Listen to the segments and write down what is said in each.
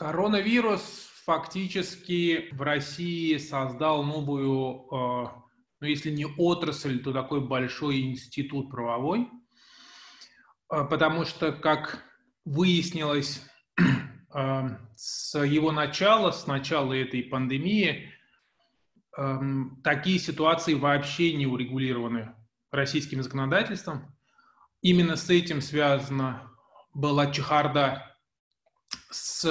Коронавирус фактически в России создал новую, э, ну если не отрасль, то такой большой институт правовой, э, потому что, как выяснилось э, с его начала, с начала этой пандемии, такие ситуации вообще не урегулированы российским законодательством. Именно с этим связана была чехарда с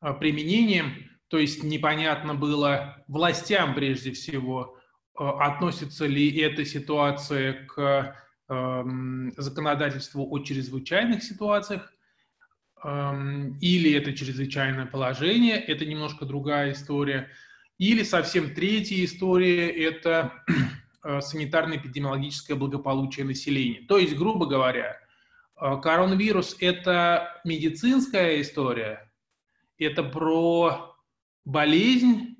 а, применением, то есть непонятно было властям прежде всего, а, относится ли эта ситуация к законодательству о чрезвычайных ситуациях, или это чрезвычайное положение, это немножко другая история, или совсем третья история – это а, санитарно-эпидемиологическое благополучие населения. То есть, грубо говоря, коронавирус – это медицинская история – это про болезнь?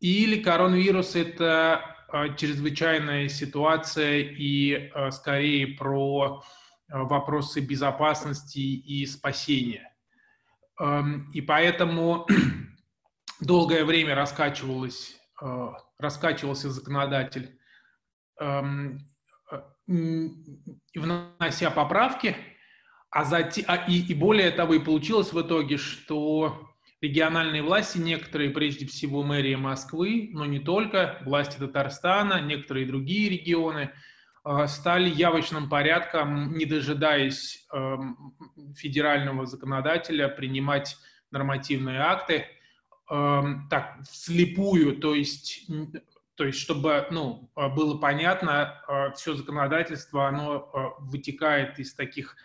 Или коронавирус это а, чрезвычайная ситуация и а, скорее про а, вопросы безопасности и спасения. И поэтому долгое время раскачивалось, раскачивался законодатель, внося поправки – а затем, а, и, и более того, и получилось в итоге, что региональные власти, некоторые, прежде всего мэрия Москвы, но не только, власти Татарстана, некоторые другие регионы, а, стали явочным порядком, не дожидаясь эм, федерального законодателя, принимать нормативные акты эм, так вслепую, то есть то есть, чтобы ну, было понятно, э, все законодательство, оно э, вытекает из таких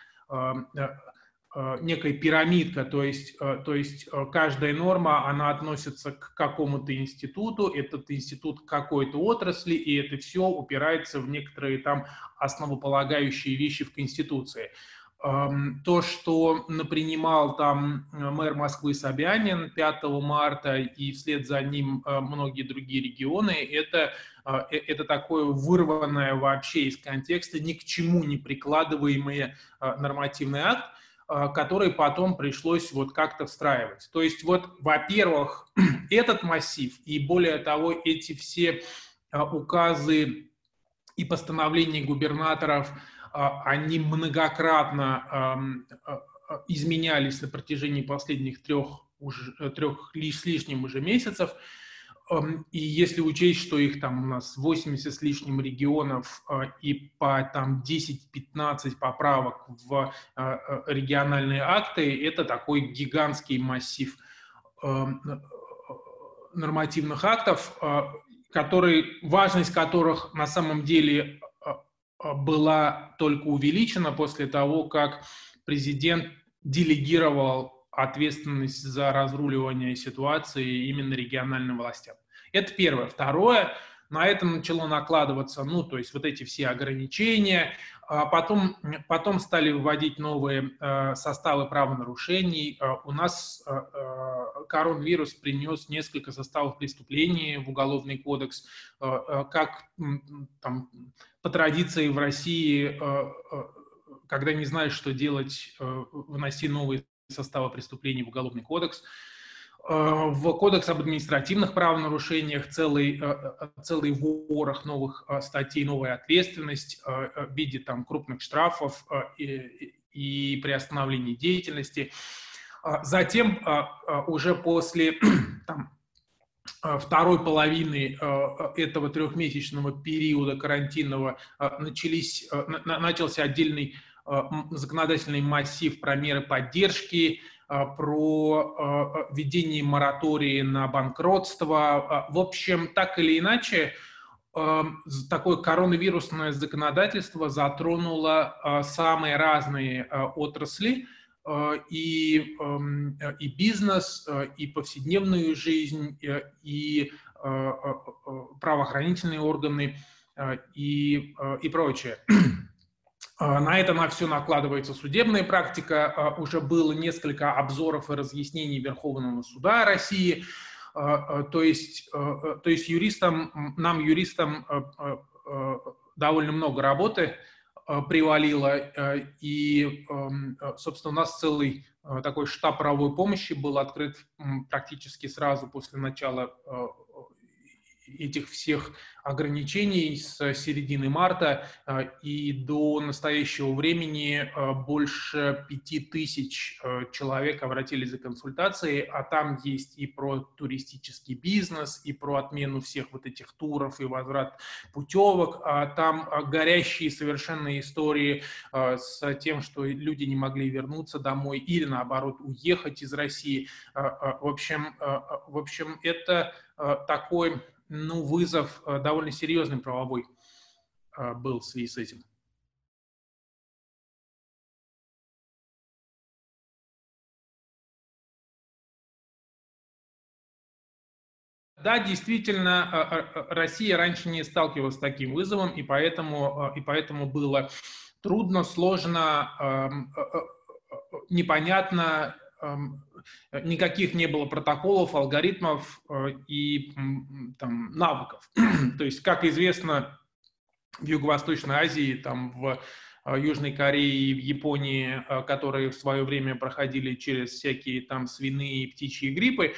некая пирамидка, то есть, то есть каждая норма, она относится к какому-то институту, этот институт к какой-то отрасли, и это все упирается в некоторые там основополагающие вещи в Конституции. То, что напринимал там мэр Москвы Собянин 5 марта и вслед за ним многие другие регионы, это, это такое вырванное вообще из контекста, ни к чему не прикладываемый нормативный акт, который потом пришлось вот как-то встраивать. То есть вот, во-первых, этот массив и более того, эти все указы и постановления губернаторов – а, они многократно а, а, изменялись на протяжении последних трех, уже, трех с лишним уже месяцев. И если учесть, что их там у нас 80 с лишним регионов и по там 10-15 поправок в региональные акты, это такой гигантский массив нормативных актов, который, важность которых на самом деле а, была только увеличена после того, как президент делегировал ответственность за разруливание ситуации именно региональным властям. Это первое. Второе, на это начало накладываться, ну, то есть вот эти все ограничения, а потом, потом стали вводить новые э, составы правонарушений. Э, у нас э, коронавирус принес несколько составов преступлений в Уголовный кодекс, как там, по традиции в России, когда не знаешь, что делать, вноси новые составы преступлений в Уголовный кодекс – в Кодекс об административных правонарушениях целый, э, э, целый ворох новых статей, новая ответственность в виде там, крупных штрафов и, и приостановления деятельности. Затем уже после там, второй половины этого трехмесячного периода карантинного начались, начался отдельный законодательный массив про меры поддержки, а, про а, введение моратории на банкротство. А, в общем, так или иначе, такое коронавирусное законодательство затронуло самые разные отрасли, и, и бизнес, и повседневную жизнь, и правоохранительные органы, и, и прочее. А, на это на все накладывается судебная практика. А, уже было несколько обзоров и разъяснений Верховного суда России. А, то есть, то есть юристам, нам, юристам, довольно много работы привалило, и, собственно, у нас целый такой штаб правовой помощи был открыт практически сразу после начала этих всех ограничений с середины марта а, и до настоящего времени а, больше пяти тысяч а, человек обратились за консультацией, а там есть и про туристический бизнес, и про отмену всех вот этих туров и возврат путевок, а там горящие совершенно истории с тем, что люди не могли вернуться домой или наоборот уехать из России. В общем, в общем это такой ну, вызов э, довольно серьезный правовой э, был в связи с этим. Да, действительно, э, Россия раньше не сталкивалась с таким вызовом, и поэтому, и поэтому было трудно, сложно, эм, непонятно никаких не было протоколов, алгоритмов э, и там, навыков. То есть, как известно, в Юго-Восточной Азии, там, в э, Южной Корее и в Японии, э, которые в свое время проходили через всякие там свиные и птичьи гриппы,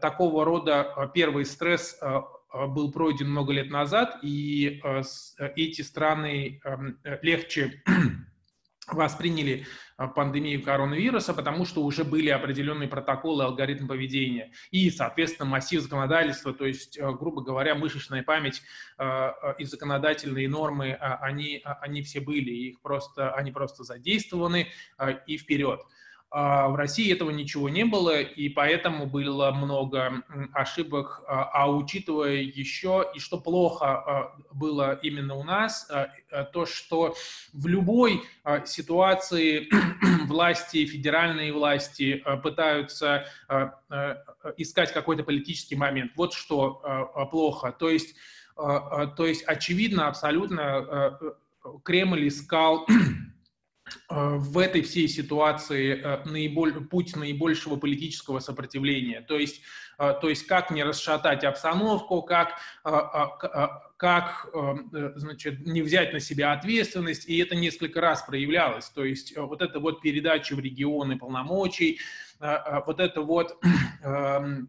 такого рода первый стресс был пройден много лет назад, и эти страны эм, легче восприняли а, пандемию коронавируса, потому что уже были определенные протоколы, алгоритм поведения и, соответственно, массив законодательства, то есть, а, грубо говоря, мышечная память а, и законодательные нормы, они, они все были, их просто, они просто задействованы и вперед. А, в России этого ничего не было, и поэтому было много ошибок. А, а учитывая еще, и что плохо а, было именно у нас, то, что в любой ситуации власти, федеральные власти пытаются искать какой-то политический момент. Вот что плохо. То есть, то есть очевидно, абсолютно Кремль искал в этой всей ситуации э, наиболь, путь наибольшего политического сопротивления. То есть, э, то есть как не расшатать обстановку, как, как значит, не взять на себя ответственность, и это несколько раз проявлялось. То есть вот это вот передача в регионы полномочий, вот это вот эм,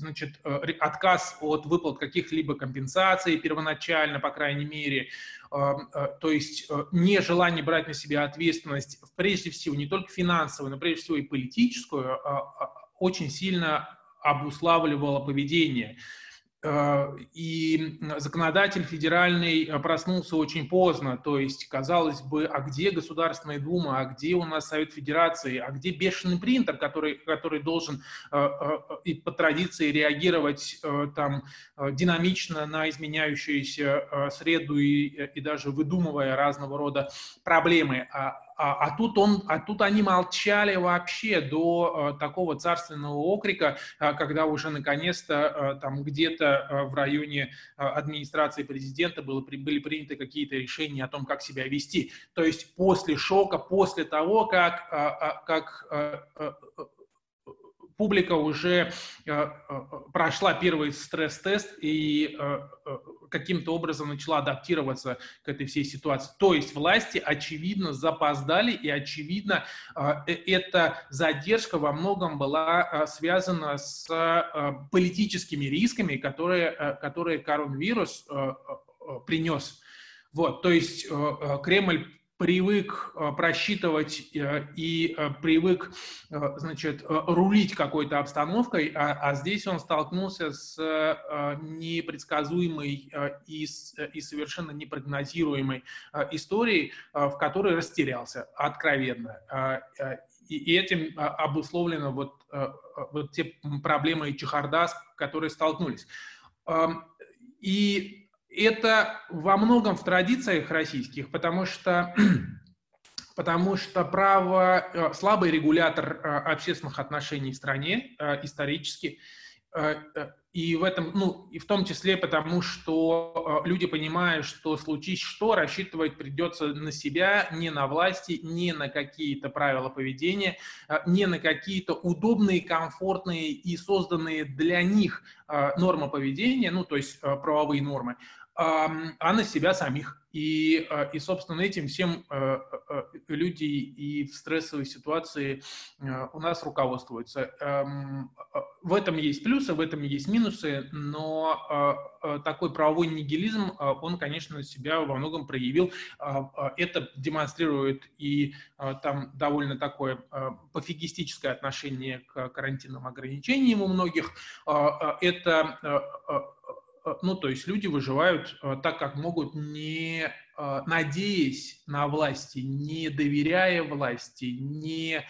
значит, отказ от выплат каких-либо компенсаций первоначально, по крайней мере, Э, то есть э, нежелание брать на себя ответственность, прежде всего, не только финансовую, но прежде всего и политическую, а, а, очень сильно обуславливало поведение. Э, и законодатель федеральный э, проснулся очень поздно, то есть, казалось бы, а где Государственная Дума, а где у нас Совет Федерации, а где бешеный принтер, который, который должен э, и по традиции реагировать там динамично на изменяющуюся среду и, и даже выдумывая разного рода проблемы. А, а, а, тут, он, а тут они молчали вообще до э, такого царственного окрика, э, когда уже наконец-то э, там где-то в районе администрации президента было, были приняты какие-то решения о том, как себя вести. То есть после шока, после того, как, как публика уже э, э, прошла первый стресс-тест и э, каким-то образом начала адаптироваться к этой всей ситуации. То есть власти, очевидно, запоздали, и, очевидно, эта задержка во многом была связана с политическими рисками, которые, которые коронавирус принес. Вот, то есть Кремль привык э, просчитывать э, и э, привык, значит, рулить какой-то обстановкой, а, а здесь он столкнулся с непредсказуемой и, и совершенно непрогнозируемой историей, в которой растерялся откровенно. И, этим обусловлено вот, вот те проблемы и чехарда, с которыми столкнулись. И это во многом в традициях российских, потому что, потому что право, э, слабый регулятор э, общественных отношений в стране э, исторически, и в этом, ну, и в том числе потому, что люди понимают, что случись что, рассчитывать придется на себя, не на власти, не на какие-то правила поведения, не на какие-то удобные, комфортные и созданные для них нормы поведения, ну, то есть правовые нормы, а на себя самих. И, а, и собственно, этим всем а, а, люди и в стрессовой ситуации у нас руководствуются. В этом есть плюсы, в этом есть минусы, но такой правовой нигилизм, он, конечно, себя во многом проявил. Это демонстрирует и там довольно такое пофигистическое отношение к карантинным ограничениям у многих. Это ну, то есть люди выживают э, так, как могут, не э, надеясь на власти, не доверяя власти, не,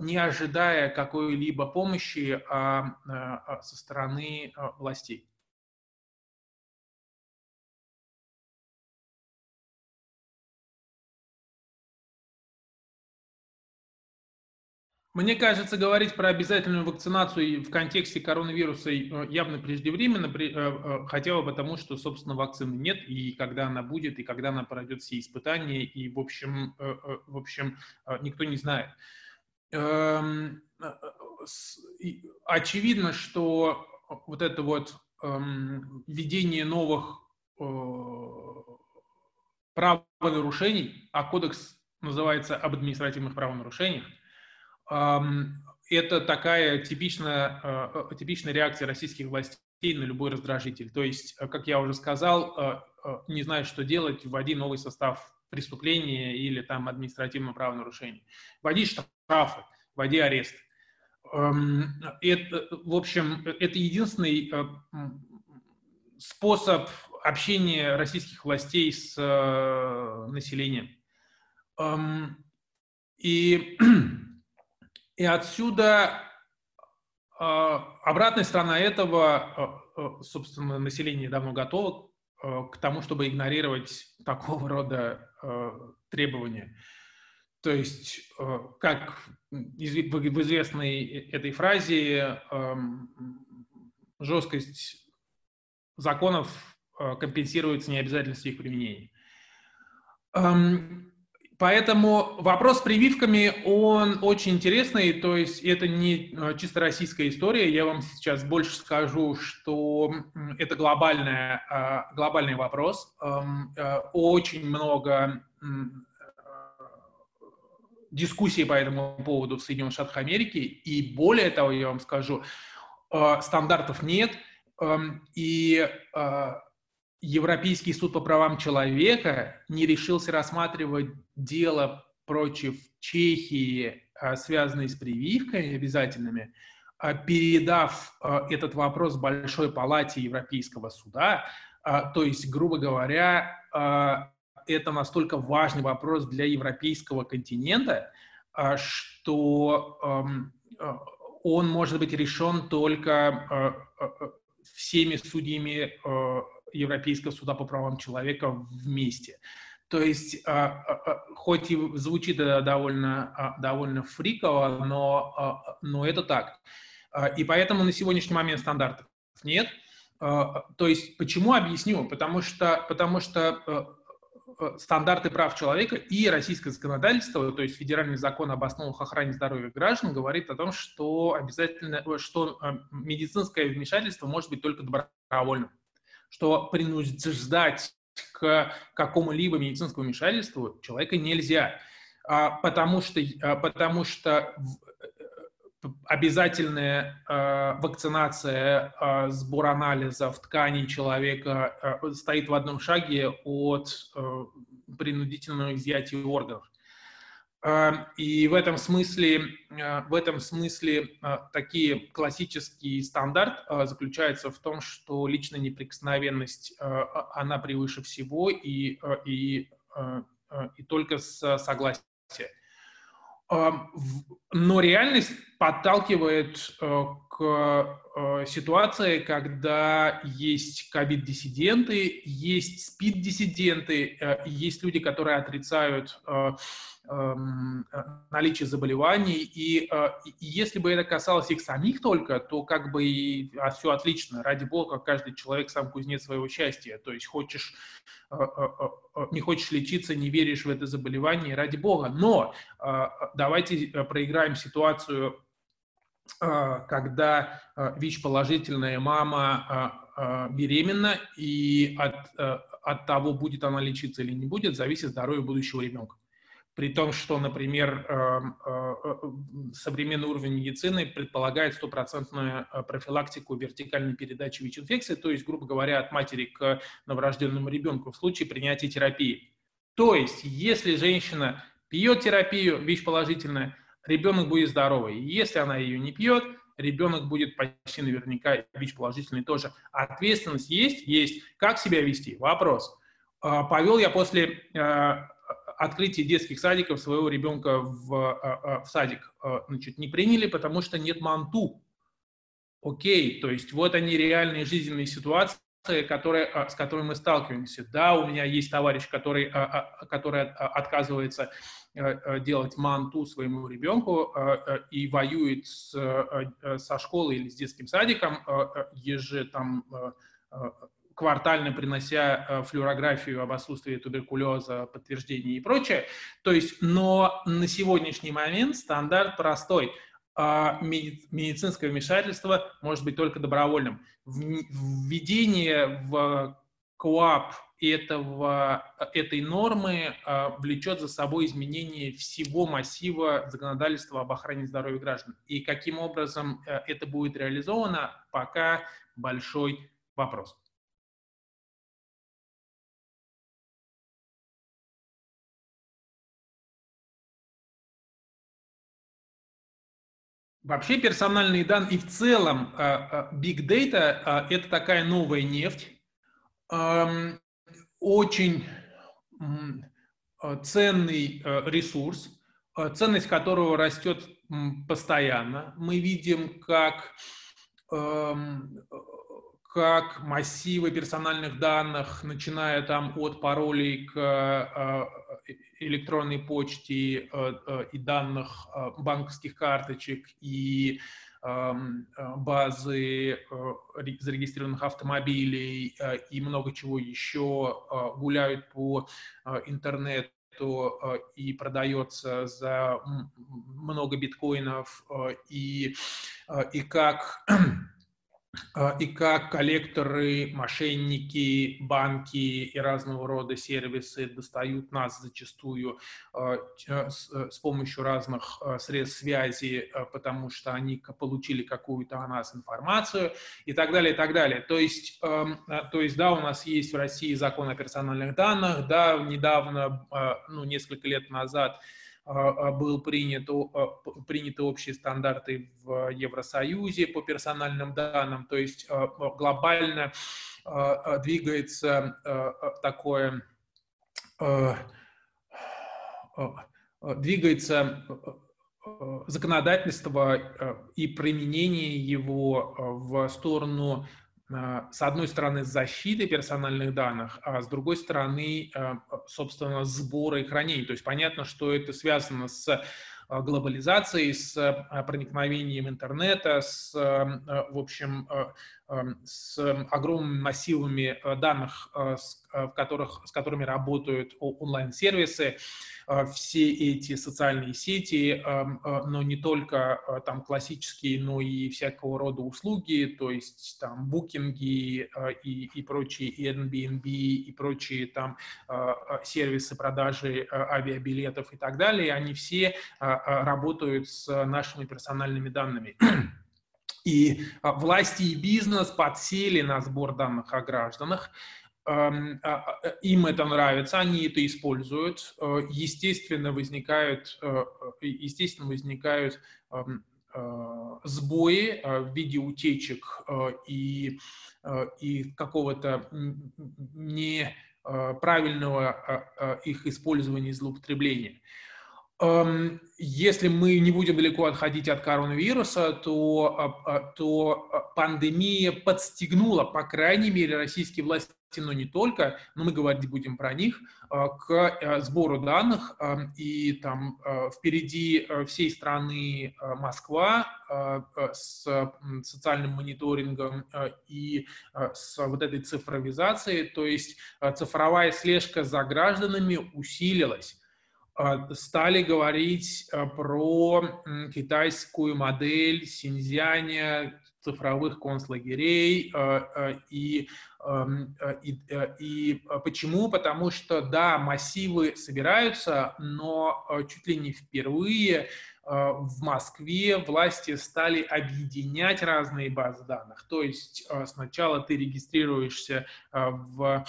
не ожидая какой-либо помощи а, со стороны властей. Мне кажется, говорить про обязательную вакцинацию в контексте коронавируса э, явно преждевременно, э, э, хотя бы потому, что, собственно, вакцины нет, и когда она будет, и когда она пройдет все испытания, и, в общем, в общем никто не знает. Эм, очевидно, что вот это вот эм, введение новых правонарушений, а кодекс называется об административных правонарушениях, это такая типичная, а, а, типичная реакция российских властей на любой раздражитель. То есть, э, как я уже сказал, не знаю, что делать, вводи новый состав преступления или там административного правонарушения. Вводи штрафы, вводи арест. Это, в общем, это единственный способ общения российских властей с населением. И И отсюда а, обратная сторона этого, а, а, собственно, население давно готово к тому, чтобы игнорировать такого рода требования. То есть, как в известной этой фразе, жесткость законов компенсируется необязательностью их применения. Поэтому вопрос с прививками, он очень интересный, то есть это не э, чисто российская история, я вам сейчас больше скажу, что это глобальная, э, глобальный вопрос. Эм, э, очень много дискуссий по этому поводу в Соединенных Штатах Америки, и более того, я вам скажу, стандартов нет, эм, и Европейский суд по правам человека не решился рассматривать дело против Чехии, а, связанное с прививками обязательными, а, передав а, этот вопрос Большой палате Европейского суда. То есть, грубо говоря, это настолько важный вопрос для европейского континента, что он может быть решен только всеми судьями Европейского суда по правам человека вместе. То есть, а, а, а, хоть и звучит это довольно, довольно фриково, но, но это так. И поэтому на сегодняшний момент стандартов нет. То есть, почему объясню? Потому что, потому что стандарты прав человека и российское законодательство, то есть федеральный закон об основах охраны здоровья граждан, говорит о том, что обязательно, что медицинское вмешательство может быть только добровольным что принуждать к какому-либо медицинскому вмешательству человека нельзя, а, потому что, а, потому что э, обязательная э, вакцинация, э, сбор анализов тканей человека стоит в одном шаге от принудительного изъятия органов. Эм, и в этом смысле, э, в этом смысле э, такие классический стандарт э, заключается в том, что личная неприкосновенность, она превыше всего и, и, и только с согласия. Эм, но реальность подталкивает к ситуации, когда есть ковид-диссиденты, есть спид-диссиденты, есть люди, которые отрицают Эм, э, наличие заболеваний. И, э, если бы это касалось их самих только, то как бы и а, все отлично. Ради бога, каждый человек сам кузнец своего счастья. То есть хочешь, э, не хочешь лечиться, не веришь в это заболевание, ради бога. Но давайте проиграем ситуацию, когда ВИЧ-положительная мама беременна, и от, от того, будет она лечиться или не будет, зависит здоровье будущего ребенка при том, что, например, современный уровень медицины предполагает стопроцентную профилактику вертикальной передачи ВИЧ-инфекции, то есть, грубо говоря, от матери к новорожденному ребенку в случае принятия терапии. То есть, если женщина пьет терапию ВИЧ-положительная, ребенок будет здоровый. Если она ее не пьет, ребенок будет почти наверняка ВИЧ-положительный тоже. Ответственность есть? Есть. Как себя вести? Вопрос. Повел я после открытие детских садиков своего ребенка в, а, а, в садик а, значит, не приняли, потому что нет манту. Окей, то есть вот они реальные жизненные ситуации, которые, с которыми мы сталкиваемся. Да, у меня есть товарищ, который, который отказывается делать манту своему ребенку и воюет с, со школой или с детским садиком, еже там квартально принося э, флюорографию об отсутствии туберкулеза, подтверждение и прочее. То есть, но на сегодняшний момент стандарт простой. А медицинское вмешательство может быть только добровольным. Введение в КОАП этого, этой нормы э, влечет за собой изменение всего массива законодательства об охране здоровья граждан. И каким образом э, это будет реализовано, пока большой вопрос. Вообще персональные данные и в целом а, а, big data а, – это такая новая нефть, очень ценный ресурс, ценность которого растет постоянно. Мы видим, как как массивы персональных данных, начиная там от паролей к э, электронной почте э, э, и данных банковских карточек и эм, базы зарегистрированных автомобилей и много чего еще гуляют по интернету и продается за много биткоинов, и, и как и как коллекторы, мошенники, банки и разного рода сервисы достают нас зачастую а, э, с помощью разных а, средств связи, потому что они получили какую-то о нас информацию и так далее, и так далее. То есть, то есть, да, у нас есть в России закон о персональных данных, да, недавно, ну, несколько лет назад а, а, был принят, а, приняты общие стандарты в Евросоюзе по персональным данным, то есть глобально двигается такое двигается законодательство и применение его в сторону а, с одной стороны, защиты персональных данных, а с другой стороны, а, собственно, сбора и хранения. То есть понятно, что это связано с а, глобализацией, с проникновением интернета, с, в общем, с огромными массивами данных, в которых, с которыми работают онлайн-сервисы. Все эти социальные сети, а, но не только там классические, но и всякого рода услуги, то есть там букинги и, и прочие, и Airbnb, и прочие там сервисы продажи авиабилетов и так далее, они все работают с нашими персональными данными. И власти и бизнес подсели на сбор данных о гражданах, а, а, э, им это нравится, они это используют, э, естественно возникают, э, естественно возникают сбои в виде утечек и, и какого-то неправильного их использования и злоупотребления. Если мы не будем далеко отходить от коронавируса, то, то пандемия подстегнула, по крайней мере, российские власти, но не только, но мы говорить будем про них, к сбору данных. И там впереди всей страны Москва с социальным мониторингом и с вот этой цифровизацией, то есть цифровая слежка за гражданами усилилась а, стали говорить а, про китайскую модель Синьцзяня, цифровых концлагерей. И, эм, и, и почему? Потому что, да, массивы собираются, но чуть ли не впервые в Москве власти стали объединять разные базы данных. То есть сначала ты регистрируешься в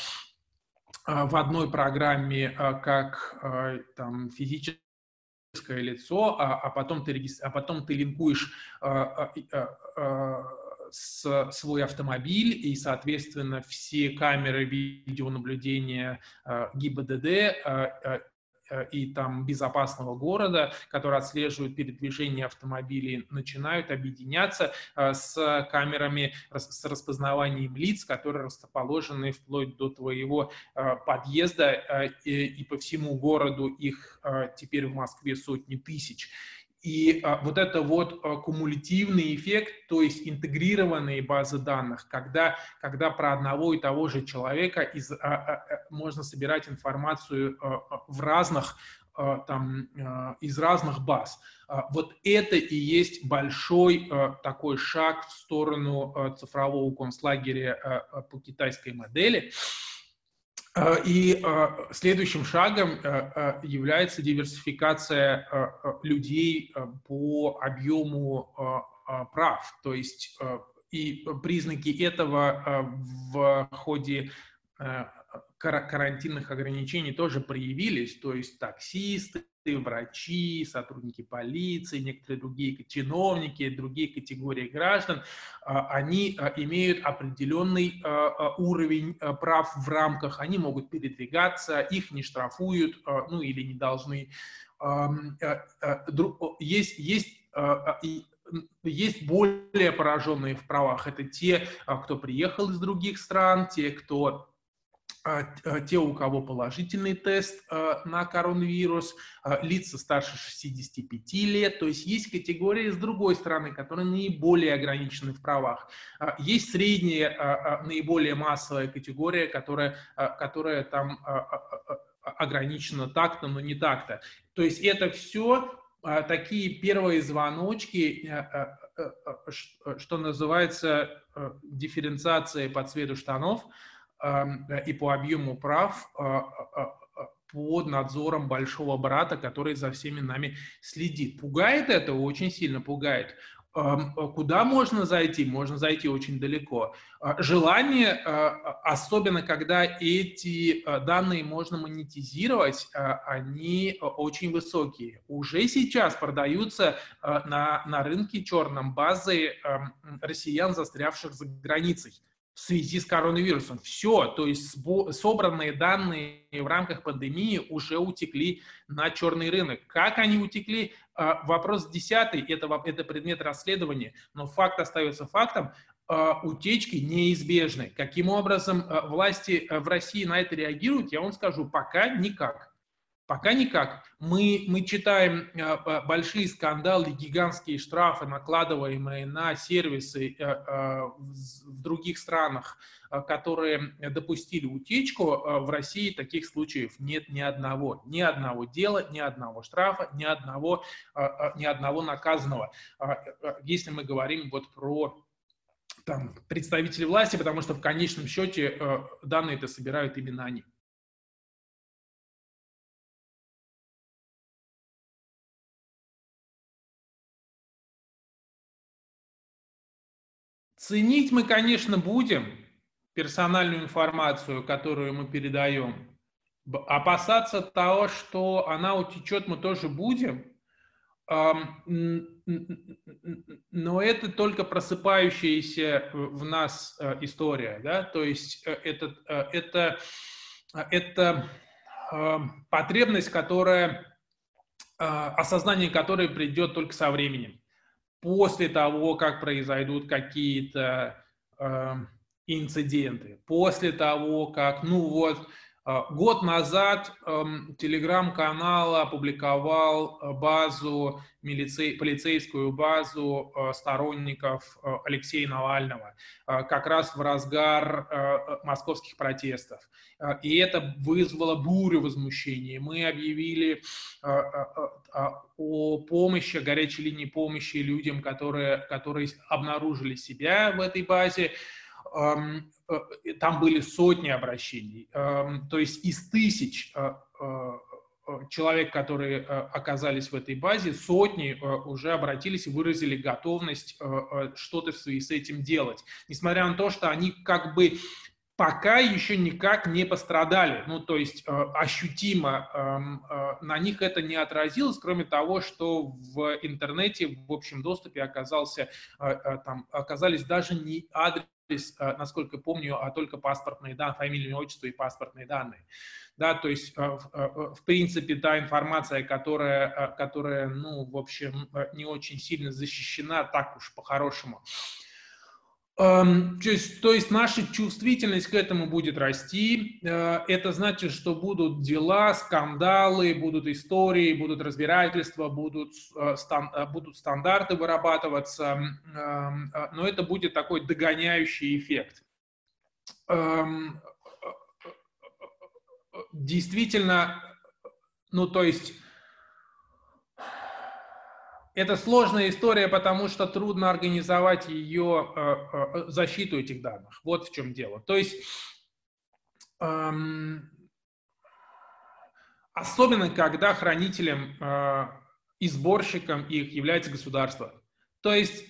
в одной программе как там, физически лицо, а, а, потом, ты, а потом ты линкуешь а, а, а, с, свой автомобиль, и, соответственно, все камеры видеонаблюдения а, ГИБДД а, и там безопасного города, которые отслеживают передвижение автомобилей, начинают объединяться э, с камерами, с распознаванием лиц, которые расположены вплоть до твоего э, подъезда, и по всему городу их теперь в Москве сотни тысяч. И а, вот это вот а, кумулятивный эффект, то есть интегрированные базы данных, когда, когда про одного и того же человека из, а, а, можно собирать информацию а, в разных, а, там, а, из разных баз. А, вот это и есть большой а, такой шаг в сторону а, цифрового концлагеря а, по китайской модели. Э, и э, следующим шагом э, является диверсификация людей по объему прав. То есть и признаки этого в ходе карантинных ограничений тоже проявились. То есть таксисты, врачи, сотрудники полиции, некоторые другие чиновники, другие категории граждан, а, они а, имеют определенный а, уровень прав в рамках, они могут передвигаться, их не штрафуют, ну или не должны. Есть, есть есть более пораженные в правах. Это те, кто приехал из других стран, те, кто те, у кого положительный тест а, на коронавирус, лица старше 65 лет, то есть есть категории с другой стороны, которые наиболее ограничены в правах. Есть средняя, наиболее массовая категория, которая, которая там ограничена так-то, но не так-то. То есть это все такие первые звоночки, что называется дифференциацией по цвету штанов – и по объему прав а, а, под надзором большого брата, который за всеми нами следит. Пугает это? Очень сильно пугает. Куда можно зайти? Можно зайти очень далеко. Желание, особенно когда эти данные можно монетизировать, они очень высокие. Уже сейчас продаются на, на рынке черном базы россиян, застрявших за границей в связи с коронавирусом. Все, то есть собранные данные в рамках пандемии уже утекли на черный рынок. Как они утекли? А, вопрос десятый, это, это предмет расследования, но факт остается фактом. А, утечки неизбежны. Каким образом а, власти в России на это реагируют, я вам скажу, пока никак. Пока никак. Мы, мы читаем э, большие скандалы, гигантские штрафы, накладываемые на сервисы э, э, в других странах, которые допустили утечку. В России таких случаев нет ни одного. Ни одного дела, ни одного штрафа, ни одного, ни одного наказанного. Э, если мы говорим вот про там, представителей власти, потому что в конечном счете данные это собирают именно они. Ценить мы, конечно, будем персональную информацию, которую мы передаем. Опасаться того, что она утечет, мы тоже будем. Но это только просыпающаяся в нас э, история. Да? То есть э, это, э, это, это потребность, которая, осознание которой придет только со временем после того, как произойдут какие-то э, инциденты, после того, как, ну вот, год назад эм, телеграм-канал опубликовал э, базу, милицей, полицейскую базу э, сторонников э, Алексея Навального, как раз в разгар московских протестов. И это вызвало бурю возмущения. Мы объявили о помощи, о горячей линии помощи людям, которые, которые обнаружили себя в этой базе. Э, там были сотни обращений, то есть из тысяч э, э, человек, которые оказались в этой базе, сотни уже обратились и выразили готовность что-то в связи с этим делать. Несмотря на то, что они как бы пока еще никак не пострадали. Ну, то есть ощутимо эм, на них это не отразилось, кроме того, что в интернете в общем доступе оказался, там, оказались даже не адрес Э, насколько помню, а только паспортные данные, фамилия, отчество и паспортные данные. Да, то есть, э, э, в принципе, та информация, которая, которая, ну, в общем, не очень сильно защищена, так уж по-хорошему. Эм, то есть, то есть наша чувствительность к этому будет расти. Э, это значит, что будут дела, скандалы, будут истории, будут разбирательства, будут, э, э, будут стандарты вырабатываться, эм, но это будет такой догоняющий эффект. Действительно, ну то есть это сложная история, потому что трудно организовать ее э, э, защиту этих данных. Вот в чем дело. То есть эм, особенно когда хранителем э, и сборщиком их является государство. То есть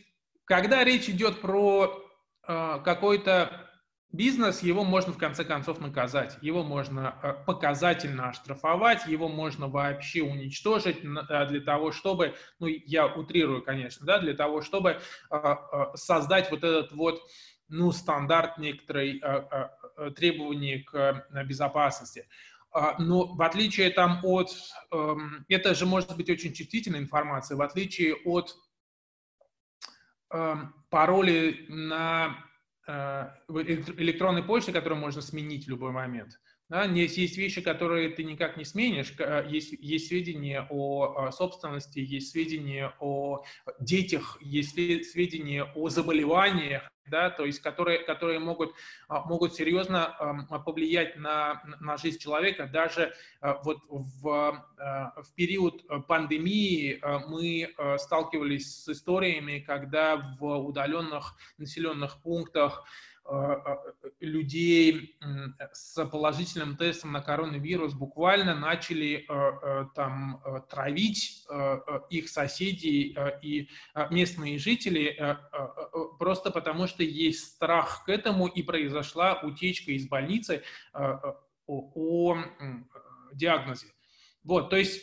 когда речь идет про какой-то Бизнес, его можно в конце концов наказать, его можно э, показательно оштрафовать, его можно вообще уничтожить э, для того, чтобы, ну, я утрирую, конечно, да, для того, чтобы э, создать вот этот вот, ну, стандарт некоторой требований к безопасности. А, но в отличие там от, эм, это же может быть очень чувствительная информация, в отличие от эм, паролей на электронной почты, которую можно сменить в любой момент. Да, есть, есть вещи, которые ты никак не сменишь, э, есть, есть сведения о собственности, есть сведения о детях, есть сведения о заболеваниях, да, то есть которые, которые могут, а, могут серьезно повлиять на, на жизнь человека. Даже вот в, в период пандемии мы сталкивались с историями, когда в удаленных населенных пунктах Э, э, людей с положительным тестом на коронавирус буквально начали э, там травить их соседей и местные жители просто потому, что есть страх к этому и произошла утечка из больницы о диагнозе. Вот, то есть,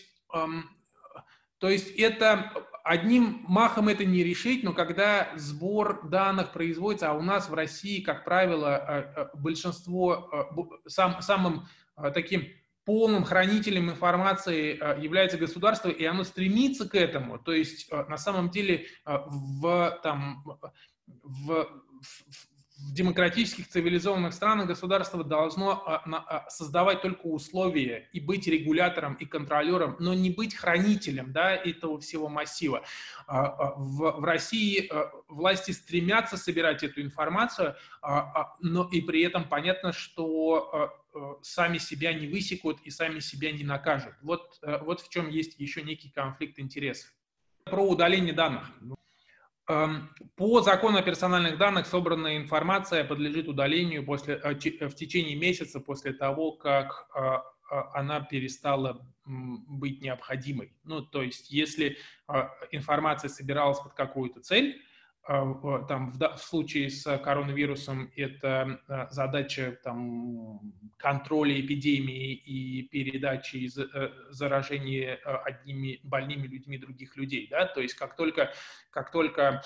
то есть это одним махом это не решить, но когда сбор данных производится, а у нас в России, как правило, э, э, большинство, э, сам, самым таким полным хранителем информации является государство, и оно стремится к этому. То есть на самом деле в, там, в, в в демократических цивилизованных странах государство должно а, а, создавать только условия и быть регулятором и контролером, но не быть хранителем да, этого всего массива. А, в, России власти стремятся собирать эту информацию, но и при этом понятно, что сами себя не высекут и сами себя не накажут. Вот, вот в чем есть еще некий конфликт интересов. Про удаление данных. Эм, по закону о персональных данных собранная информация подлежит удалению после, э, в течение месяца после того, как э, э, она перестала быть необходимой. Ну, то есть, если информация собиралась под какую-то цель, там, в, в случае с коронавирусом это а, задача там, контроля эпидемии и передачи э, заражения а, одними больными людьми других людей. Да? То есть как только, как только а,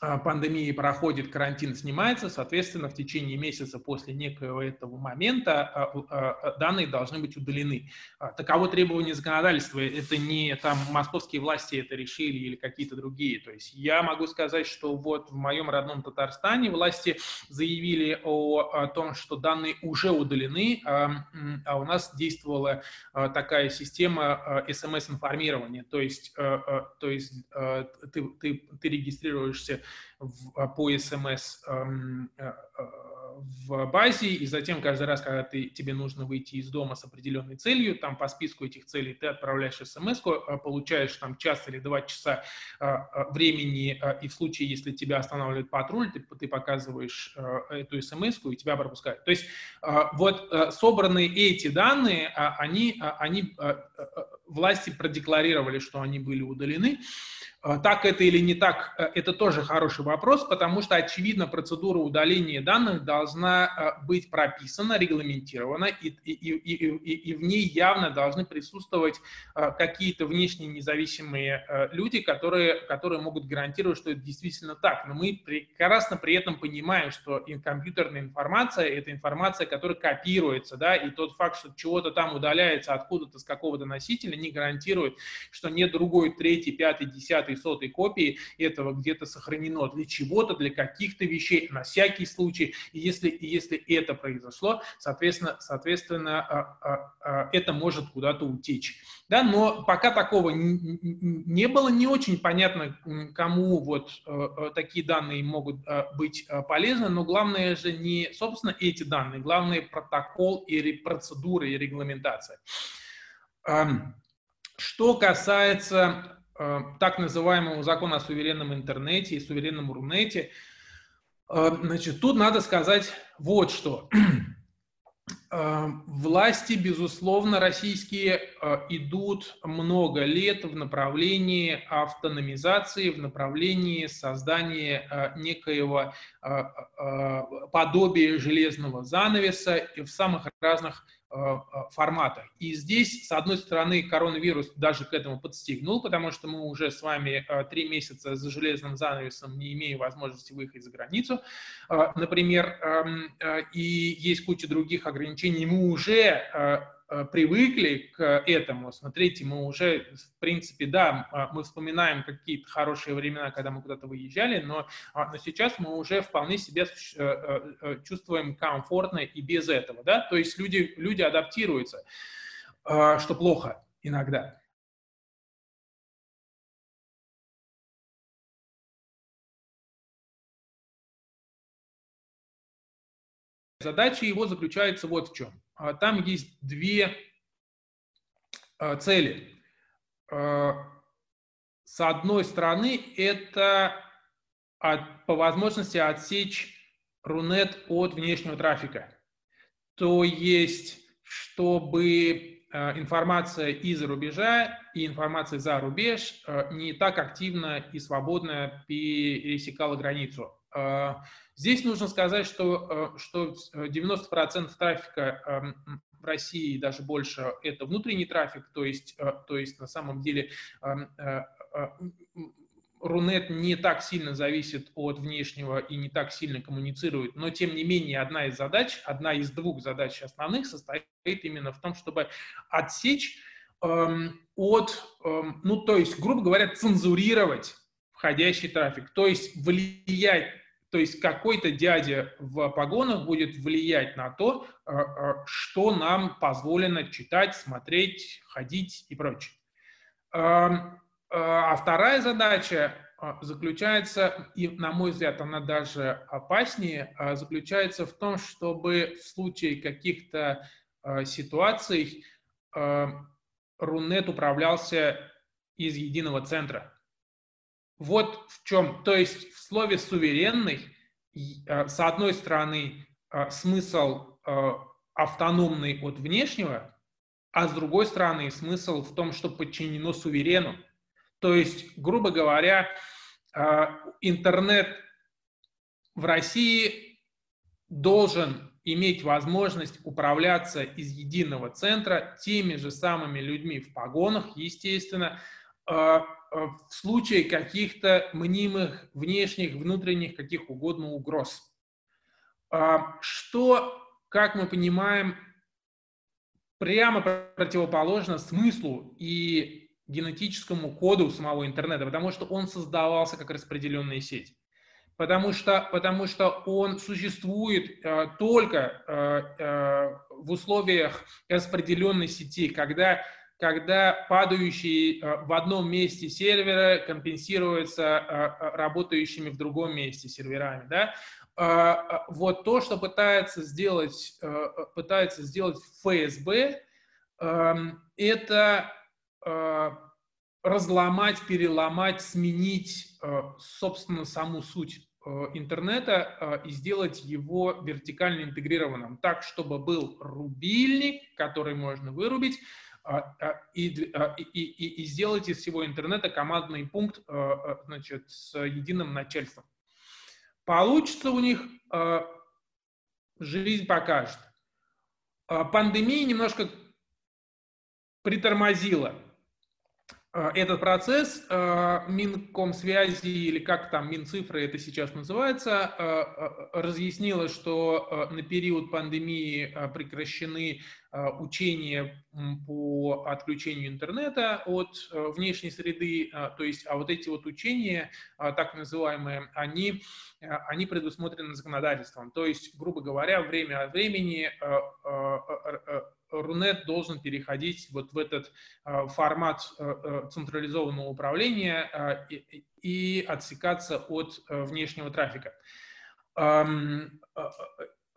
пандемии проходит, карантин снимается, соответственно, в течение месяца после некого этого момента а, а, данные должны быть удалены. Таково требование законодательства. Это не там московские власти это решили или какие-то другие. То есть я могу сказать, что вот в моем родном Татарстане власти заявили о, о том, что данные уже удалены, а, а у нас действовала такая система смс-информирования. То есть, то есть ты, ты, ты регистрируешься в, а, по смс эм, э, э, в базе, и затем каждый раз, когда ты, тебе нужно выйти из дома с определенной целью, там по списку этих целей ты отправляешь смс, а, получаешь там час или два часа а, времени, и в случае, если тебя останавливает патруль, ты, ты показываешь эту смс и тебя пропускают. То есть вот собранные эти данные, они, они власти продекларировали, что они были удалены, а, так это или не так, э, это тоже хороший вопрос, потому что, очевидно, процедура удаления данных должна э, быть прописана, регламентирована, и, и, и, и, и в ней явно должны присутствовать э, какие-то внешние независимые люди, которые, которые могут гарантировать, что это действительно так. Но мы прекрасно при этом понимаем, что компьютерная информация – это информация, которая копируется, да, и тот факт, что чего-то там удаляется откуда-то с какого-то носителя, не гарантирует, что нет другой, третий, пятый, десятый, десятой, сотой копии этого где-то сохранено для чего-то, для каких-то вещей, на всякий случай. И если, и если это произошло, соответственно, соответственно а, а, а, это может куда-то утечь. Да, но пока такого не было, не очень понятно, кому вот э, э, такие данные могут э, быть полезны, но главное же не, собственно, эти данные, главное протокол и процедуры и регламентация. Что касается так называемому закону о суверенном интернете и суверенном Рунете, э, значит, тут надо сказать вот что. Э, власти, безусловно, российские идут много лет в направлении автономизации, в направлении создания некоего подобия железного занавеса в самых разных Э, э, формата. И здесь, с одной стороны, коронавирус даже к этому подстегнул, потому что мы уже с вами э, три месяца за железным занавесом не имеем возможности выехать за границу, например, эм, и есть куча других ограничений. Мы уже привыкли к этому. Смотрите, мы уже, в принципе, да, а, мы вспоминаем какие-то хорошие времена, когда мы куда-то выезжали, но, а, но сейчас мы уже вполне себя э, э, чувствуем комфортно и без этого, да, то есть люди, люди адаптируются, а, что плохо иногда. Задача его заключается вот в чем. А, там есть две а, цели. А, с одной стороны, это по возможности отсечь Рунет от внешнего трафика. То есть, чтобы информация из-за рубежа и информация за рубеж не так активно и свободно пересекала границу. Здесь нужно сказать, что, э, что 90% трафика эм, в России, даже больше, это внутренний трафик, то есть, э, то есть на самом деле э, Рунет не так сильно зависит от внешнего и не так сильно коммуницирует, но тем не менее одна из задач, одна из двух задач основных состоит именно в том, чтобы отсечь эм, от, эм, ну то есть, грубо говоря, цензурировать входящий трафик, то есть влиять то есть какой-то дядя в погонах будет влиять на то, э, э, что нам позволено читать, смотреть, ходить и прочее. Эм, э, а вторая задача заключается, и на мой взгляд она даже опаснее, заключается в том, чтобы в случае каких-то ситуаций Рунет управлялся из единого центра. Вот в чем, то есть в слове суверенный, э, с одной стороны, э, смысл э, автономный от внешнего, а с другой стороны, смысл в том, что подчинено суверену. То есть, грубо говоря, интернет в России должен иметь возможность управляться из единого центра теми же самыми людьми в погонах, естественно, в случае каких-то мнимых внешних, внутренних, каких угодно угроз. Что, как мы понимаем, прямо противоположно смыслу и генетическому коду самого интернета, потому что он создавался как распределенная сеть. Потому что, потому что он существует э, только э, э, в условиях распределенной сети, когда, когда падающие э, в одном месте серверы компенсируются э, работающими в другом месте серверами. Да? А, а, вот то, что пытается сделать, э, пытается сделать ФСБ, эм, это э, разломать, переломать, сменить, э, собственно, саму суть интернета и сделать его вертикально интегрированным, так, чтобы был рубильник, который можно вырубить, и, и, и, и сделать из всего интернета командный пункт значит, с единым начальством. Получится у них, э, жизнь покажет. Э, пандемия немножко притормозила э, этот процесс. Минкомсвязи или как там Минцифры это сейчас называется, разъяснила, что на период пандемии прекращены Э, учения по отключению интернета от э, внешней среды, э, то есть, а вот эти вот учения, так называемые, они, они предусмотрены законодательством. То есть, грубо говоря, время от времени Рунет должен переходить вот в этот формат централизованного управления и отсекаться от внешнего трафика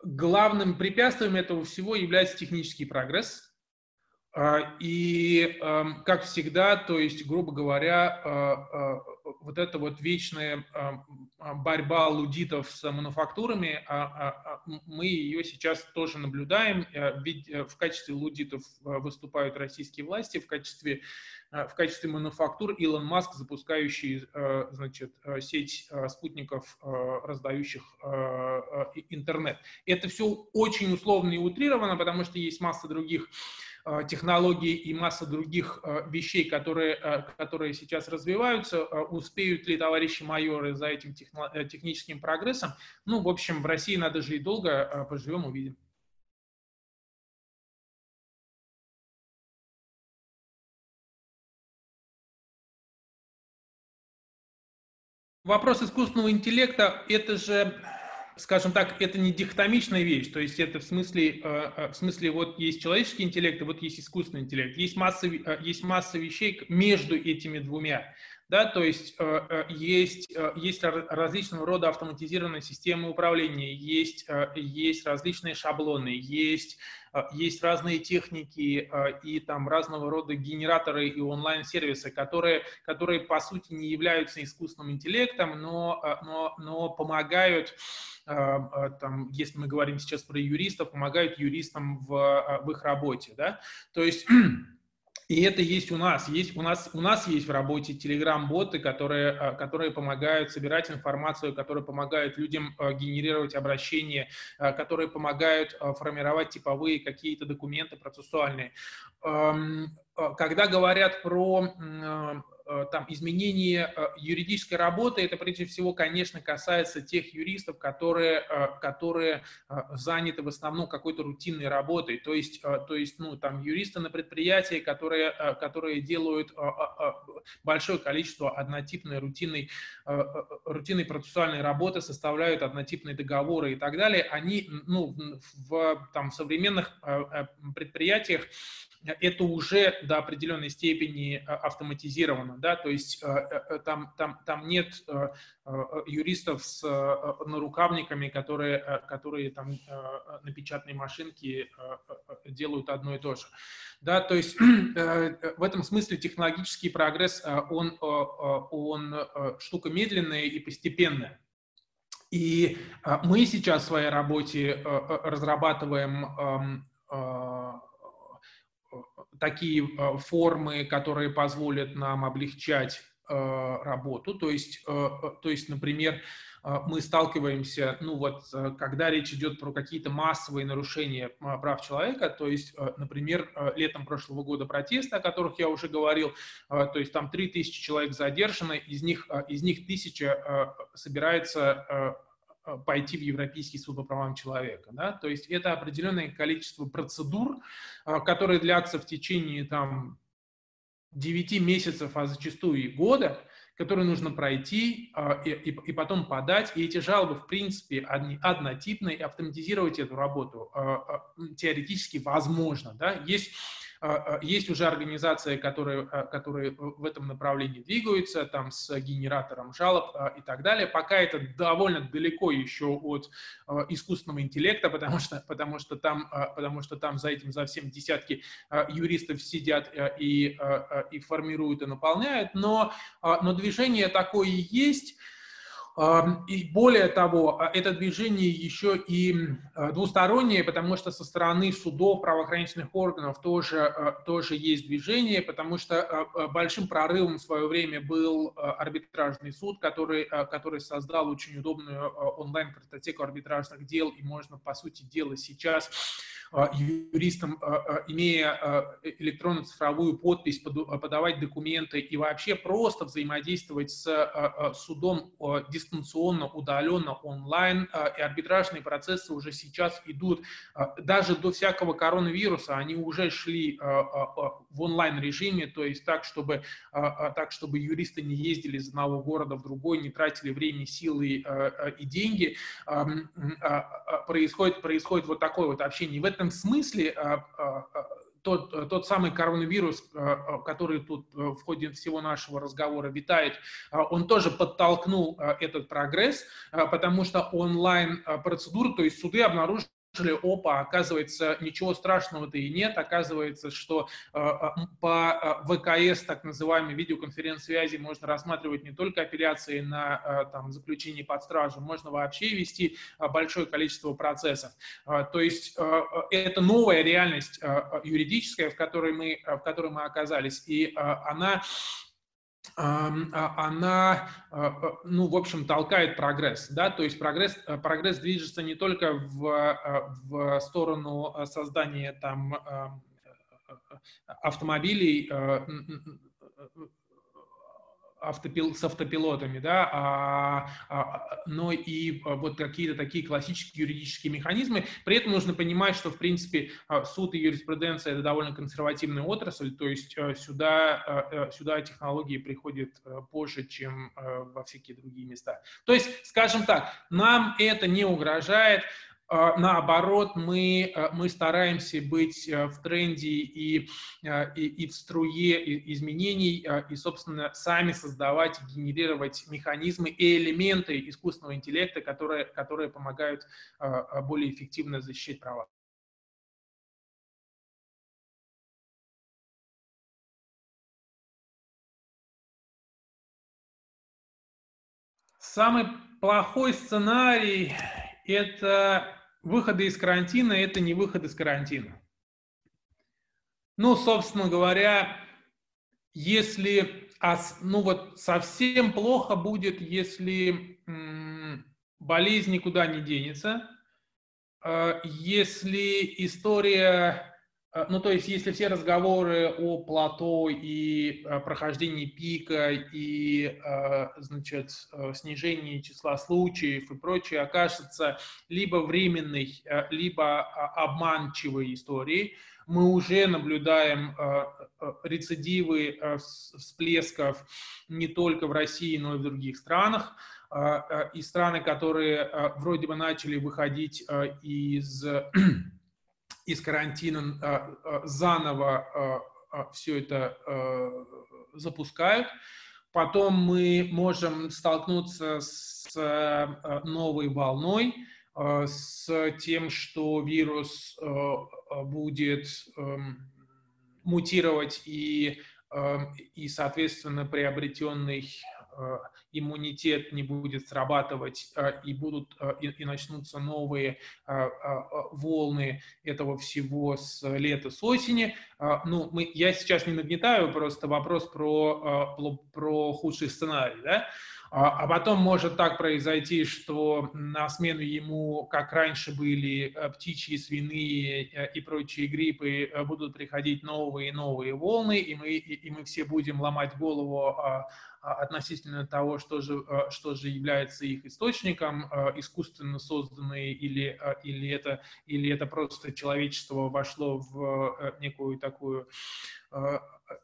главным препятствием этого всего является технический прогресс. И, эм, как всегда, то есть, грубо говоря, вот эта вот вечная борьба лудитов с мануфактурами, мы ее сейчас тоже наблюдаем, э, ведь э, в качестве лудитов э, выступают российские власти, в качестве в качестве мануфактур Илон Маск, запускающий значит, сеть спутников, раздающих интернет. Это все очень условно и утрировано, потому что есть масса других технологий и масса других вещей, которые, которые сейчас развиваются. Успеют ли товарищи майоры за этим техническим прогрессом? Ну, в общем, в России надо жить долго, поживем, увидим. Вопрос искусственного интеллекта – это же, скажем так, это не дихотомичная вещь, то есть это в смысле, э, э, в смысле вот есть человеческий интеллект, и вот есть искусственный интеллект. Есть масса, э, есть масса вещей между этими двумя. Да, то есть есть, есть различного рода автоматизированные системы управления, есть, есть различные шаблоны, есть есть разные техники и там разного рода генераторы и онлайн-сервисы, которые, которые по сути не являются искусственным интеллектом, но, но, но помогают там, если мы говорим сейчас про юристов, помогают юристам в, в их работе, да, то есть И это есть у нас. Есть, у, нас у нас есть в работе телеграм-боты, которые, э, которые помогают собирать информацию, которые помогают людям э, генерировать обращения, э, которые помогают формировать типовые какие-то документы процессуальные. Когда говорят про там, изменение э, юридической работы, это прежде всего, конечно, касается тех юристов, которые, э, которые заняты в основном какой-то рутинной работой, то есть, то есть ну, там, юристы на предприятии, которые, которые делают большое количество однотипной рутинной, рутинной процессуальной работы, составляют однотипные договоры и так далее, они ну, в там, современных предприятиях это уже до определенной степени э, автоматизировано, да, то есть э, э, там, там, там нет юристов с нарукавниками, которые, которые там на печатной машинке делают одно и то же. Да, то есть в этом смысле технологический прогресс, он, он штука медленная и постепенная. И мы сейчас в своей работе разрабатываем эм, такие э, формы, которые позволят нам облегчать работу. То есть, то есть, например, мы сталкиваемся, ну вот, когда речь идет про какие-то массовые нарушения прав человека, то есть, например, летом прошлого года протесты, о которых я уже говорил, то есть там 3000 человек задержаны, из них, из них 1000 собирается Э, пойти в Европейский суд по правам человека. Да? То есть это определенное количество процедур, э, которые длятся в течение там, 9 месяцев, а зачастую и года, которые нужно пройти э, и, и, и потом подать. И эти жалобы, в принципе, одни, однотипные, и автоматизировать эту работу теоретически возможно. Да? Есть есть уже организации, которые, а, которые в этом направлении двигаются, там с генератором жалоб и так далее. Пока это довольно далеко еще от искусственного интеллекта, потому что, потому что, там, потому что там за этим, за всем десятки юристов сидят и, и формируют и наполняют, но, но движение такое есть. И более того, а, это движение еще и а, двустороннее, потому что со стороны судов, правоохранительных органов тоже, а, тоже есть движение, потому что большим прорывом в свое время был арбитражный суд, который, который создал очень удобную онлайн-картотеку арбитражных дел, и можно, по сути дела, сейчас юристам, имея электронно-цифровую подпись, подавать документы и вообще просто взаимодействовать с судом дистанционно, удаленно, онлайн. И арбитражные процессы уже сейчас идут даже до всякого коронавируса, они уже шли в онлайн-режиме, то есть так, чтобы, так, чтобы юристы не ездили из одного города в другой, не тратили время, силы и деньги. Происходит, происходит вот такое вот общение. в этом смысле а, а, а, тот, тот самый коронавирус, который тут э, в ходе всего нашего разговора витает, он тоже подтолкнул этот прогресс, потому что онлайн-процедуры, то есть суды обнаружили, опа, оказывается, ничего страшного-то и нет, оказывается, что э, э, по э, ВКС, так называемой видеоконференц-связи, можно рассматривать не только апелляции на там, заключение под стражу, можно вообще вести большое количество процессов. То есть это новая реальность юридическая, в которой мы, в которой мы оказались, и она она, а, а, ну, в общем, толкает прогресс, да, то есть прогресс, прогресс движется не только в, в сторону создания там автомобилей, автопил, с автопилотами, да, а, а, но и а, вот какие-то такие классические юридические механизмы. При этом нужно понимать, что, в принципе, а, суд и юриспруденция – это довольно консервативная отрасль, то есть сюда, сюда технологии приходят позже, чем во всякие другие места. То есть, скажем так, нам это не угрожает, наоборот, мы, а, мы стараемся быть а, в тренде и, и, и в струе изменений, и, собственно, сами создавать, генерировать механизмы и элементы искусственного интеллекта, которые, которые помогают более эффективно защищать права. Самый плохой сценарий – это выходы из карантина – это не выход из карантина. Ну, собственно говоря, если, ну вот совсем плохо будет, если болезнь никуда не денется, а, если история ну, то есть, если все разговоры о плато и а, прохождении пика и, а, значит, снижении числа случаев и прочее окажется либо временной, либо обманчивой историей, мы уже наблюдаем рецидивы всплесков не только в России, но и в других странах. И страны, которые вроде бы начали выходить из из карантина а, а, заново а, все это запускают. Потом мы можем столкнуться с новой волной, с тем, что вирус будет эм, мутировать и, эм, и соответственно, приобретенный иммунитет не будет срабатывать и будут и, и начнутся новые волны этого всего с лета, с осени. Ну, мы, я сейчас не нагнетаю, просто вопрос про, про худший сценарий, да? А, а потом может так произойти, что на смену ему, как раньше были э, птичьи, свиные э, и прочие гриппы, э, будут приходить новые и новые волны, и мы, и мы все будем ломать голову а, а, относительно того, что же, что же является их источником, искусственно созданные или, или, это, или это просто человечество вошло в некую такую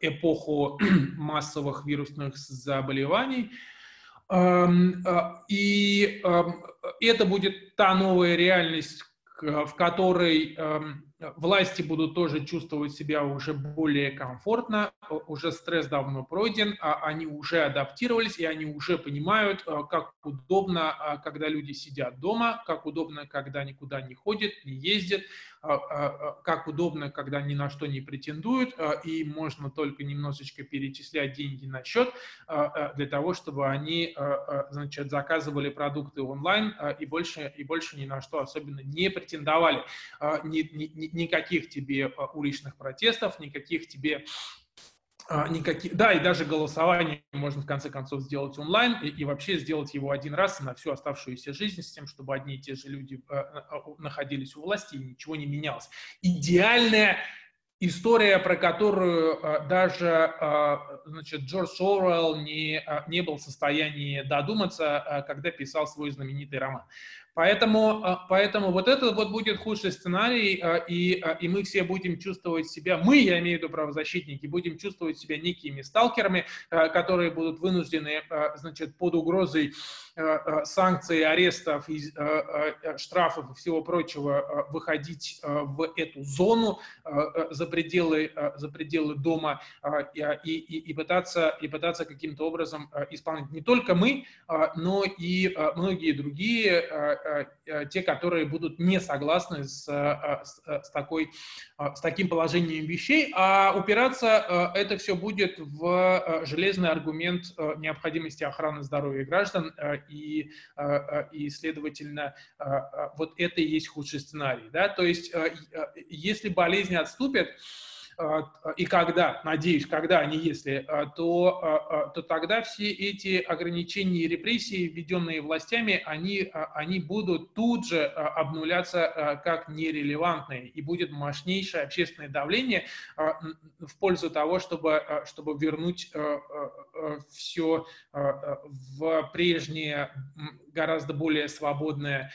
эпоху массовых вирусных заболеваний. Эм, э, и эм, это будет та новая реальность, в которой эм, власти будут тоже чувствовать себя уже более комфортно, уже стресс давно пройден, а они уже адаптировались, и они уже понимают, э, как удобно, э, когда люди сидят дома, как удобно, когда никуда не ходят, не ездят, как удобно, когда ни на что не претендуют, и можно только немножечко перечислять деньги на счет для того, чтобы они, значит, заказывали продукты онлайн и больше, и больше ни на что особенно не претендовали. Ни, ни, никаких тебе а, уличных протестов, никаких тебе а, никаких, да, и даже голосование можно в конце концов сделать онлайн и, и вообще сделать его один раз на всю оставшуюся жизнь с тем, чтобы одни и те же люди э, находились у власти и ничего не менялось. Идеальная история, про которую э, даже э, значит, Джордж Оруэлл не, не был в состоянии додуматься, когда писал свой знаменитый роман. Поэтому, а, поэтому вот это вот будет худший сценарий, а, и, а, и мы все будем чувствовать себя, мы, я имею в виду правозащитники, будем чувствовать себя некими сталкерами, которые будут вынуждены, значит, под угрозой санкций, арестов, штрафов и всего прочего выходить в эту зону за пределы, за пределы дома и, и, и, пытаться, и пытаться каким-то образом исполнить не только мы, но и многие другие Э, э, те, которые будут не согласны с, э, с, такой, с таким положением вещей, а упираться это все будет в железный аргумент необходимости охраны здоровья граждан и, и следовательно, вот это и есть худший сценарий. Да? То есть, если болезни отступят, и когда, надеюсь, когда, а не если, а, то, то тогда все эти ограничения и репрессии, введенные властями, они, они будут тут же обнуляться как нерелевантные, и будет мощнейшее общественное давление в пользу того, чтобы, чтобы вернуть все в прежнее, гораздо более свободное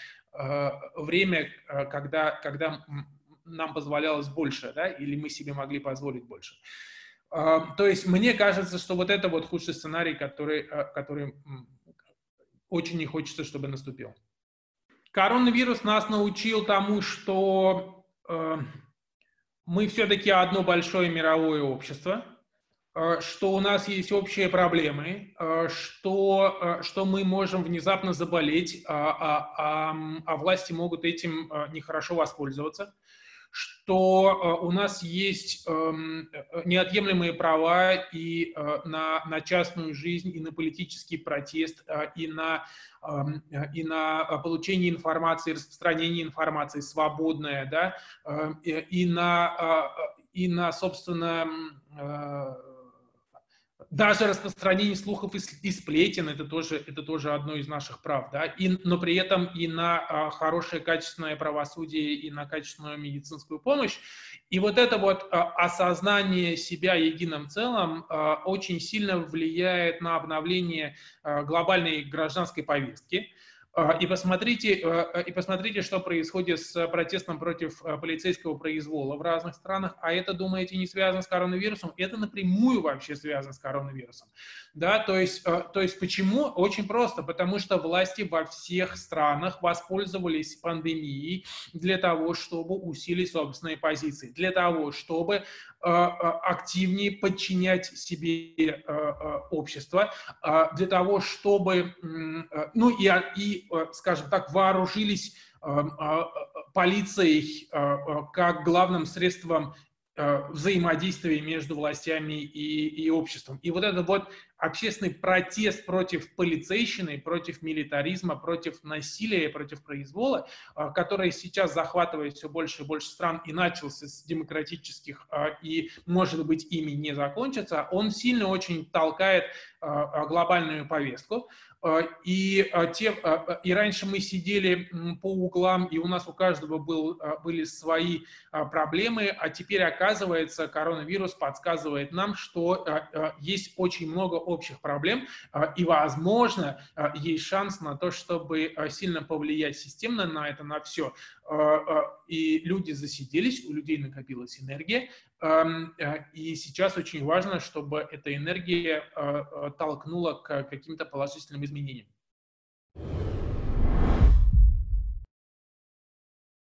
время, когда, когда нам позволялось больше, да, или мы себе могли позволить больше. То есть мне кажется, что вот это вот худший сценарий, который, а, который очень не хочется, чтобы наступил. Коронавирус нас научил тому, что э, мы все-таки одно большое мировое общество, э, что у нас есть общие проблемы, э, что, что мы можем внезапно заболеть, а, а, а, а власти могут этим нехорошо воспользоваться что э, у нас есть эм, э, неотъемлемые права и э, на, на частную жизнь, и на политический протест, и на, эм, и на получение информации, распространение информации свободное, да, и на, и на собственно, даже распространение слухов и, сплетен это тоже, это тоже одно из наших прав, да, и, но при этом и на а, хорошее качественное правосудие, и на качественную медицинскую помощь. И вот это вот а, осознание себя единым целым а, очень сильно влияет на обновление глобальной гражданской повестки. А, и посмотрите, а, и посмотрите, что происходит с протестом против а, полицейского произвола в разных странах. А это, думаете, не связано с коронавирусом? Это напрямую вообще связано с коронавирусом. Да, то есть, то есть почему? Очень просто. Потому что власти во всех странах воспользовались пандемией для того, чтобы усилить собственные позиции, для того, чтобы активнее подчинять себе общество, для того, чтобы, ну и, и скажем так, вооружились а, полицией как главным средством взаимодействия между властями и, и обществом. И вот это вот общественный протест против полицейщины, против милитаризма, против насилия, против произвола, который сейчас захватывает все больше и больше стран и начался с демократических и, может быть, ими не закончится, он сильно очень толкает глобальную повестку. А, и, а, те, а, и раньше мы сидели по углам, и у нас у каждого был, были свои проблемы, а теперь, оказывается, коронавирус подсказывает нам, что есть очень много общих проблем, и, возможно, есть шанс на то, чтобы сильно повлиять системно на это, на все. И люди засиделись, у людей накопилась энергия, и сейчас очень важно, чтобы эта энергия толкнула к каким-то положительным изменениям.